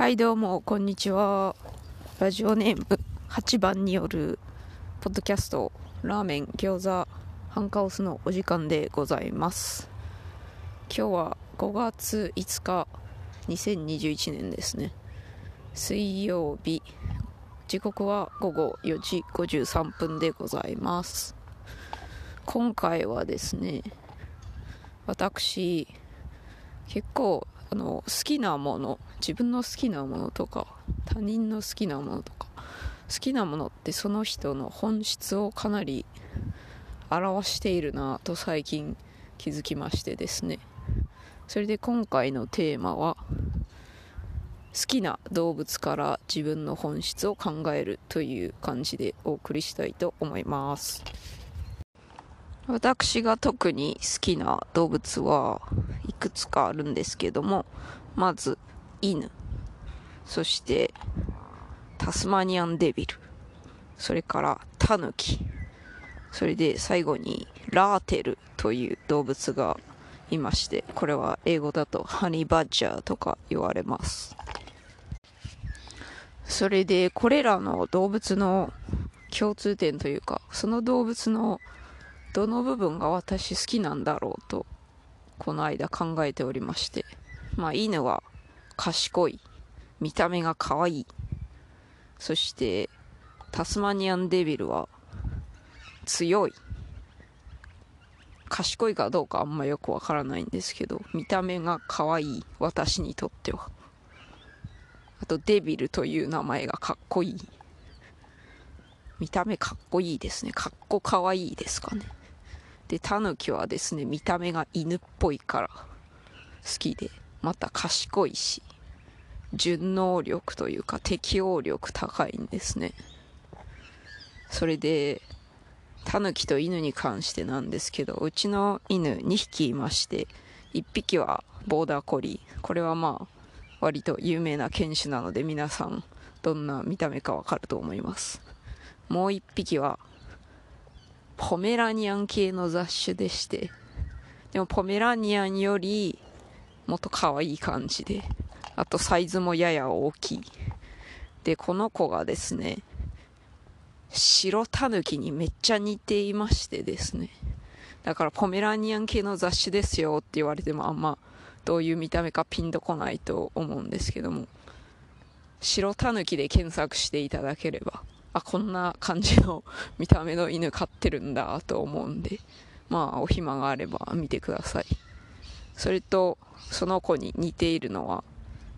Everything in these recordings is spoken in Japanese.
はいどうもこんにちは。ラジオネーム8番によるポッドキャストラーメン餃子ハンカオスのお時間でございます。今日は5月5日2021年ですね。水曜日時刻は午後4時53分でございます。今回はですね私結構あの好きなもの自分の好きなものとか他人の好きなものとか好きなものってその人の本質をかなり表しているなと最近気づきましてですね。それで今回のテーマは好きな動物から自分の本質を考えるという感じでお送りしたいと思います。私が特に好きな動物はいくつかあるんですけどもまず犬。そしてタスマニアンデビル。それからタヌキ。それで最後にラーテルという動物がいましてこれは英語だとハニーバッジャーとか言われます。それでこれらの動物の共通点というかその動物のどの部分が私好きなんだろうとこの間考えておりまして。まあ犬は賢い。見た目が可愛い。そしてタスマニアンデビルは強い。賢いかどうかあんまよくわからないんですけど見た目が可愛い。私にとっては。あとデビルという名前がかっこいい。見た目かっこいいですね。かっこかわいいですかね。でタヌキはですね見た目が犬っぽいから好きでまた賢いし順応力というか適応力高いんですね。それでタヌキと犬に関してなんですけどうちの犬2匹いまして1匹はボーダーコリー。これはまあ割と有名な犬種なので皆さんどんな見た目かわかると思います。もう1匹はポメラニアン系の雑種でして、でもポメラニアンよりもっと可愛い感じで、あとサイズもやや大きい。で、この子がですね、白タヌキにめっちゃ似ていましてですね。だからポメラニアン系の雑種ですよって言われてもあんまどういう見た目かピンとこないと思うんですけども、白タヌキで検索していただければあ、こんな感じの見た目の犬飼ってるんだと思うんで、まあ、お暇があれば見てください。それと、その子に似ているのは、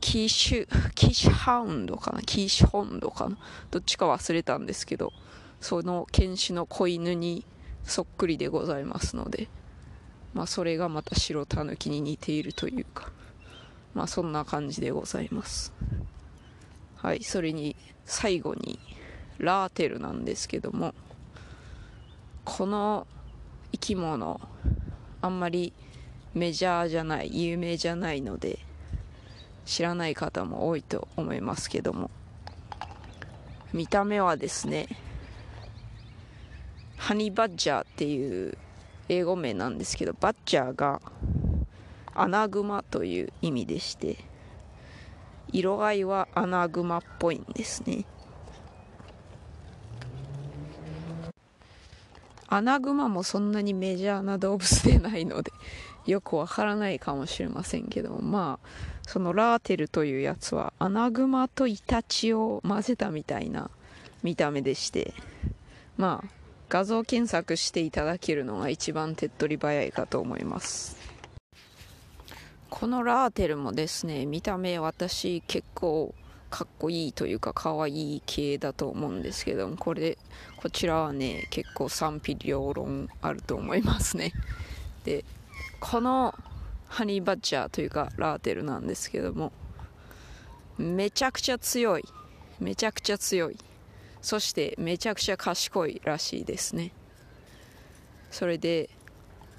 キーシュ、キーシュハウンドかな？キーシュホンドかな？どっちか忘れたんですけど、その犬種の子犬にそっくりでございますので、まあ、それがまた白タヌキに似ているというか、まあ、そんな感じでございます。はい、それに、最後に、ラーテルなんですけどもこの生き物あんまりメジャーじゃない有名じゃないので知らない方も多いと思いますけども見た目はですねハニーバッジャーっていう英語名なんですけどバッジャーがアナグマという意味でして色合いはアナグマっぽいんですね。アナグマもそんなにメジャーな動物でないのでよくわからないかもしれませんけどまあそのラーテルというやつはアナグマとイタチを混ぜたみたいな見た目でしてまあ画像検索していただけるのが一番手っ取り早いかと思います。このラーテルもですね見た目私結構かっこいいというか可愛い系だと思うんですけどもこれこちらはね結構賛否両論あると思いますね。でこのハニーバッチャーというかラーテルなんですけどもめちゃくちゃ強いめちゃくちゃ強い。そしてめちゃくちゃ賢いらしいですね。それで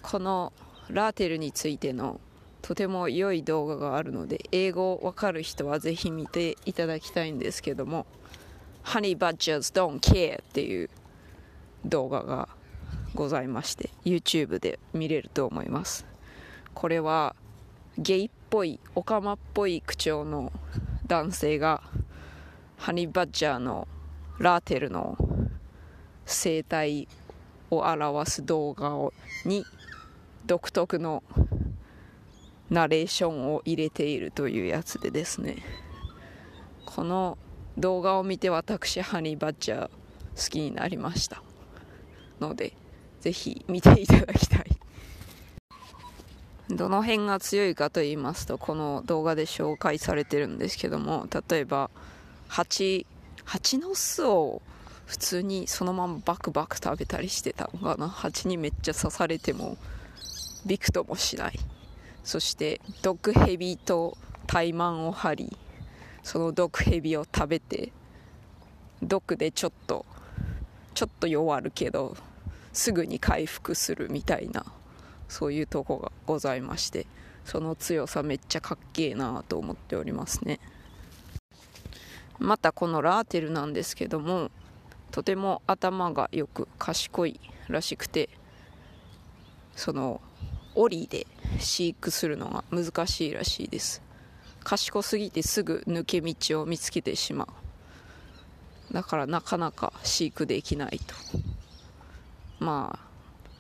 このラーテルについてのとても良い動画があるので英語わかる人はぜひ見ていただきたいんですけども Honey Badgers Don't Care っていう動画がございまして YouTube で見れると思います。これはゲイっぽいオカマっぽい口調の男性がハニーバッジャーのラーテルの生態を表す動画をに独特のナレーションを入れているというやつでですね。この動画を見て私ハニーバッジャー好きになりました。のでぜひ見ていただきたい。どの辺が強いかと言いますとこの動画で紹介されてるんですけども例えば蜂蜂の巣を普通にそのままバクバク食べたりしてたのかな。蜂にめっちゃ刺されてもびくともしない。そして毒蛇と怠慢を張りその毒蛇を食べて毒でちょっとちょっと弱るけどすぐに回復するみたいなそういうとこがございましてその強さめっちゃかっけえなと思っておりますね。またこのラーテルなんですけどもとても頭がよく賢いらしくてその檻で飼育するのが難しいらしいです。賢すぎてすぐ抜け道を見つけてしまう。だからなかなか飼育できないと。まあ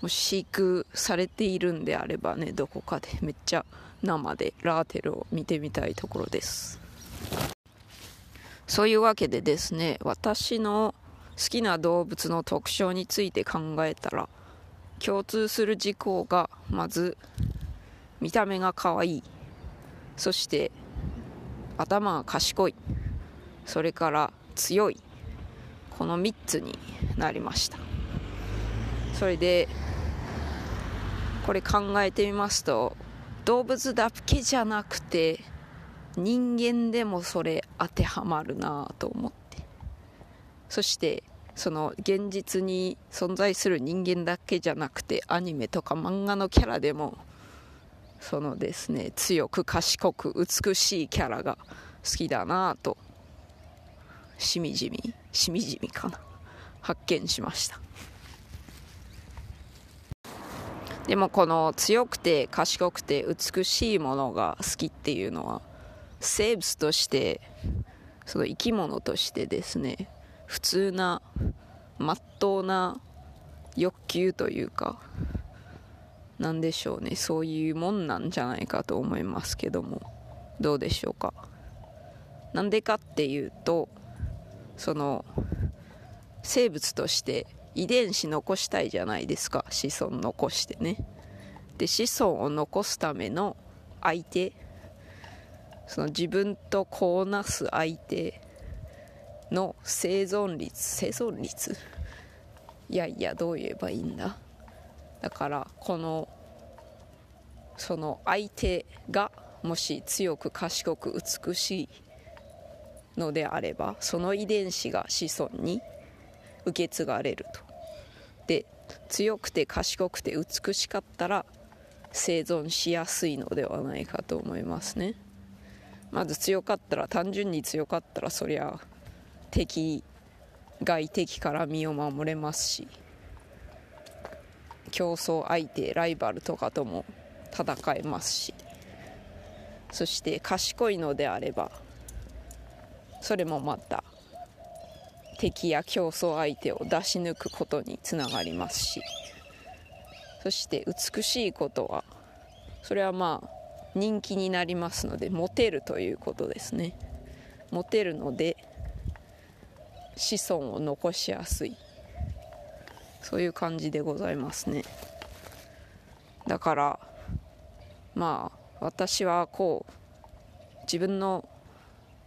もし飼育されているんであればねどこかでめっちゃ生でラーテルを見てみたいところです。そういうわけでですね私の好きな動物の特徴について考えたら共通する事項がまず見た目が可愛い。そして頭が賢い。それから強い。この3つになりました。それでこれ考えてみますと動物だけじゃなくて人間でもそれ当てはまるなと思って。そしてその現実に存在する人間だけじゃなくてアニメとか漫画のキャラでもそのですね強く賢く美しいキャラが好きだなとしみじみしみじみかな。発見しました。でもこの強くて賢くて美しいものが好きっていうのは生物としてその生き物としてですね普通なまっとうな欲求というかなんでしょうね。そういうもんなんじゃないかと思いますけども。どうでしょうか。なんでかっていうとその生物として遺伝子残したいじゃないですか。子孫残してね。で子孫を残すための相手。その自分と子をなす相手。の生存率生存率？いやいやどう言えばいいんだ？だからこのその相手がもし強く賢く美しいのであればその遺伝子が子孫に受け継がれると。で強くて賢くて美しかったら生存しやすいのではないかと思いますね。まず強かったら単純に強かったらそりゃ敵外敵から身を守れますし競争相手ライバルとかとも戦えますしそして賢いのであればそれもまた敵や競争相手を出し抜くことにつながりますしそして美しいことはそれはまあ人気になりますのでモテるということですね。モテるので子孫を残しやすい。そういう感じでございますね。だからまあ私はこう自分の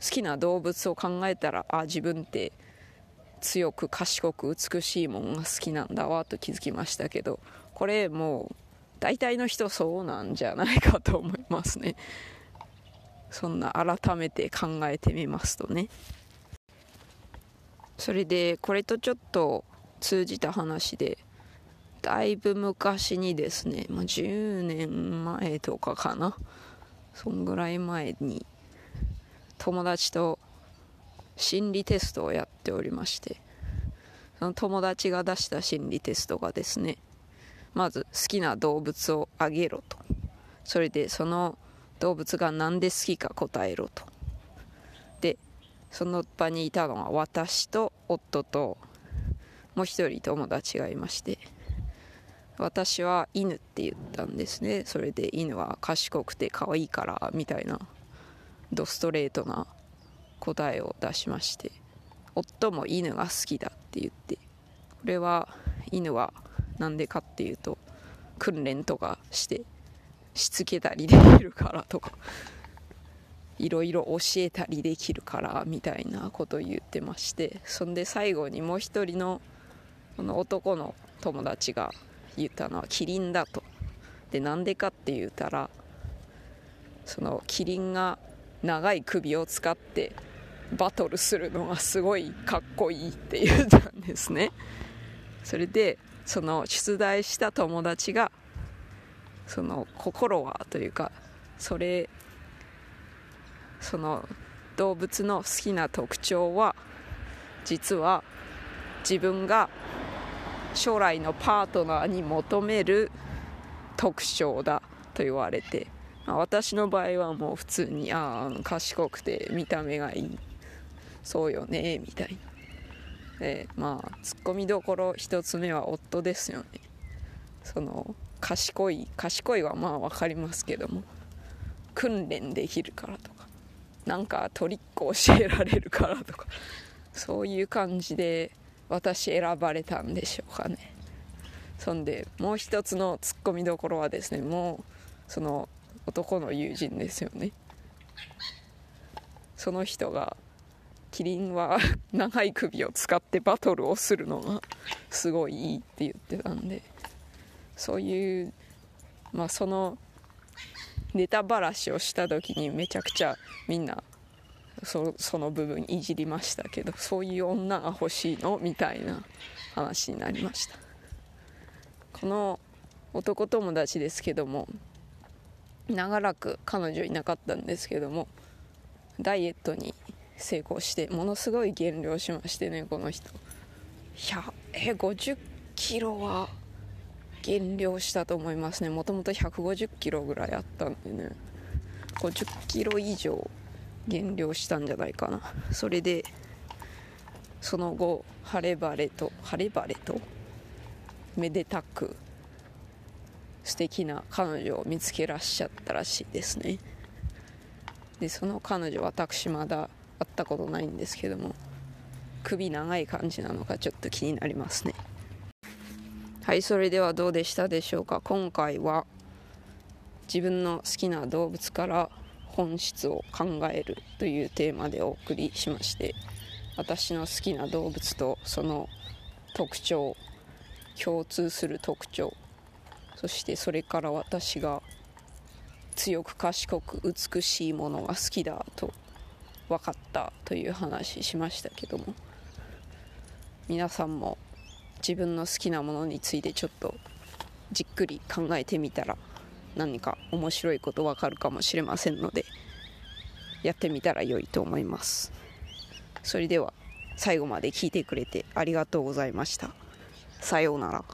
好きな動物を考えたらあ自分って強く賢く美しいもんが好きなんだわと気づきましたけどこれもう大体の人そうなんじゃないかと思いますね。そんな改めて考えてみますとね。それでこれとちょっと通じた話でだいぶ昔にですね、まあ、10年前とかかな。そんぐらい前に友達と心理テストをやっておりましてその友達が出した心理テストがですねまず好きな動物をあげろと。それでその動物が何で好きか答えろと。その場にいたのは私と夫ともう一人友達がいまして私は犬って言ったんですね。それで犬は賢くて可愛いからみたいなドストレートな答えを出しまして夫も犬が好きだって言ってこれは犬は何でかっていうと訓練とかしてしつけたりできるからとか。いろいろ教えたりできるからみたいなことを言ってましてそんで最後にもう一人のこの男の友達が言ったのはキリンだと。でなんでかって言ったらそのキリンが長い首を使ってバトルするのがすごいかっこいいって言ったんですね。それでその出題した友達がその心はというかそれその動物の好きな特徴は実は自分が将来のパートナーに求める特徴だと言われて、まあ、私の場合はもう普通にああ賢くて見た目がいいそうよねみたいな。でまあツッコミどころ1つ目は夫ですよね。その賢い賢いはまあ分かりますけども。訓練できるからとか。なんかトリック教えられるからとかそういう感じで私選ばれたんでしょうかね。そんでもう一つのツッコミどころはですねもうその男の友人ですよね。その人がキリンは長い首を使ってバトルをするのがすごいいいって言ってたんでそういうまあそのネタばらしをした時にめちゃくちゃみんなそその部分いじりましたけどそういう女が欲しいのみたいな話になりました。この男友達ですけども長らく彼女いなかったんですけどもダイエットに成功してものすごい減量しましてねこの人。いやえ50キロは減量したと思いますね。もともと150キロぐらいあったんでね。50キロ以上減量したんじゃないかな。それでその後晴れ晴れと晴れ晴れとめでたく素敵な彼女を見つけらっしゃったらしいですね。でその彼女私まだ会ったことないんですけども首長い感じなのかちょっと気になりますね。はいそれではどうでしたでしょうか？今回は自分の好きな動物から本質を考えるというテーマでお送りしまして私の好きな動物とその特徴共通する特徴そしてそれから私が強く賢く美しいものが好きだと分かったという話しましたけども皆さんも自分の好きなものについてちょっとじっくり考えてみたら何か面白いことわかるかもしれませんのでやってみたら良いと思います。それでは最後まで聞いてくれてありがとうございました。さようなら。